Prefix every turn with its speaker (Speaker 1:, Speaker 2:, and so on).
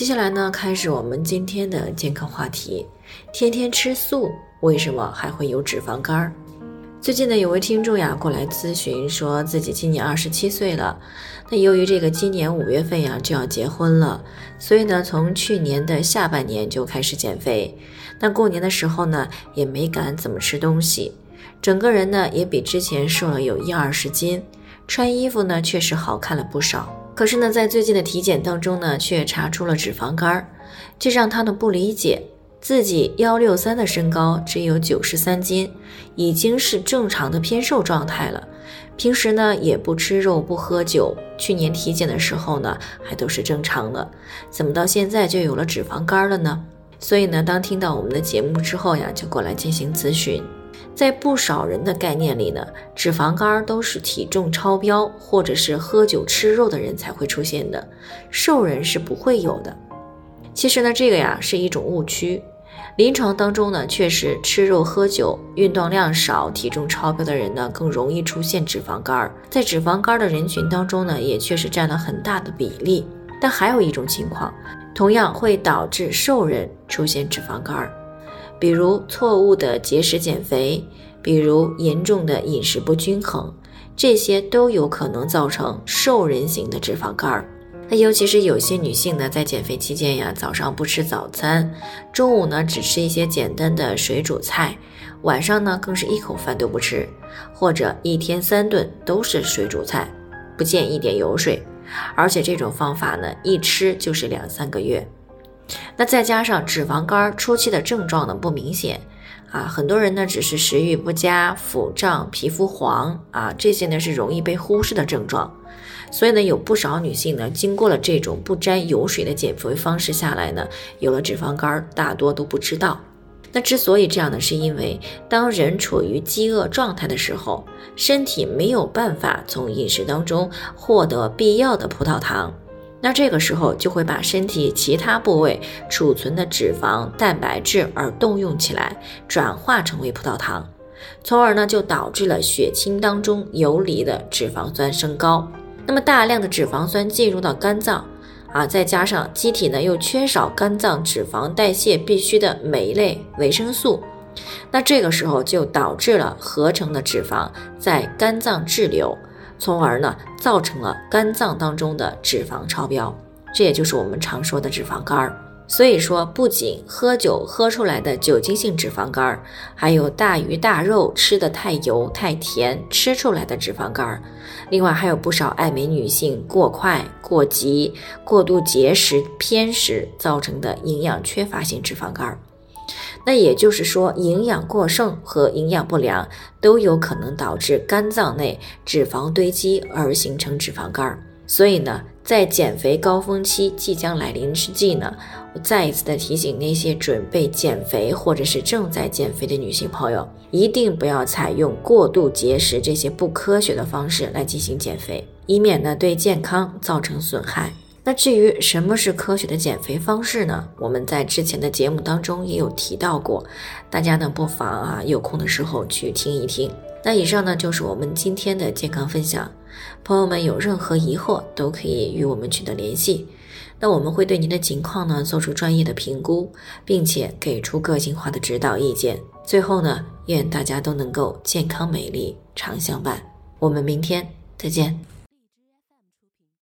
Speaker 1: 接下来呢，开始我们今天的健康话题。天天吃素，为什么还会有脂肪肝？最近呢，有位听众呀过来咨询，说自己今年二十七岁了。那由于这个今年五月份呀就要结婚了，所以呢，从去年的下半年就开始减肥。那过年的时候呢，也没敢怎么吃东西，整个人呢也比之前瘦了有一二十斤，穿衣服呢确实好看了不少。可是呢，在最近的体检当中呢，却查出了脂肪肝儿，这让他呢不理解，自己幺六三的身高只有九十三斤，已经是正常的偏瘦状态了。平时呢也不吃肉不喝酒，去年体检的时候呢还都是正常的，怎么到现在就有了脂肪肝了呢？所以呢，当听到我们的节目之后呀，就过来进行咨询。在不少人的概念里呢，脂肪肝都是体重超标或者是喝酒吃肉的人才会出现的，瘦人是不会有的。其实呢，这个呀是一种误区。临床当中呢，确实吃肉喝酒、运动量少、体重超标的人呢，更容易出现脂肪肝。在脂肪肝的人群当中呢，也确实占了很大的比例。但还有一种情况，同样会导致瘦人出现脂肪肝。比如错误的节食减肥，比如严重的饮食不均衡，这些都有可能造成瘦人型的脂肪肝儿。那尤其是有些女性呢，在减肥期间呀，早上不吃早餐，中午呢只吃一些简单的水煮菜，晚上呢更是一口饭都不吃，或者一天三顿都是水煮菜，不见一点油水，而且这种方法呢，一吃就是两三个月。那再加上脂肪肝初期的症状呢不明显啊，很多人呢只是食欲不佳、腹胀、皮肤黄啊，这些呢是容易被忽视的症状。所以呢，有不少女性呢经过了这种不沾油水的减肥方式下来呢，有了脂肪肝，大多都不知道。那之所以这样呢，是因为当人处于饥饿状态的时候，身体没有办法从饮食当中获得必要的葡萄糖。那这个时候就会把身体其他部位储存的脂肪、蛋白质而动用起来，转化成为葡萄糖，从而呢就导致了血清当中游离的脂肪酸升高。那么大量的脂肪酸进入到肝脏，啊，再加上机体呢又缺少肝脏脂肪代谢必需的酶类、维生素，那这个时候就导致了合成的脂肪在肝脏滞留。从而呢，造成了肝脏当中的脂肪超标，这也就是我们常说的脂肪肝儿。所以说，不仅喝酒喝出来的酒精性脂肪肝儿，还有大鱼大肉吃的太油太甜吃出来的脂肪肝儿。另外，还有不少爱美女性过快、过急、过度节食、偏食造成的营养缺乏性脂肪肝儿。那也就是说，营养过剩和营养不良都有可能导致肝脏内脂肪堆积而形成脂肪肝。所以呢，在减肥高峰期即将来临之际呢，我再一次的提醒那些准备减肥或者是正在减肥的女性朋友，一定不要采用过度节食这些不科学的方式来进行减肥，以免呢对健康造成损害。那至于什么是科学的减肥方式呢？我们在之前的节目当中也有提到过，大家呢不妨啊有空的时候去听一听。那以上呢就是我们今天的健康分享，朋友们有任何疑惑都可以与我们取得联系，那我们会对您的情况呢做出专业的评估，并且给出个性化的指导意见。最后呢，愿大家都能够健康美丽常相伴。我们明天再见。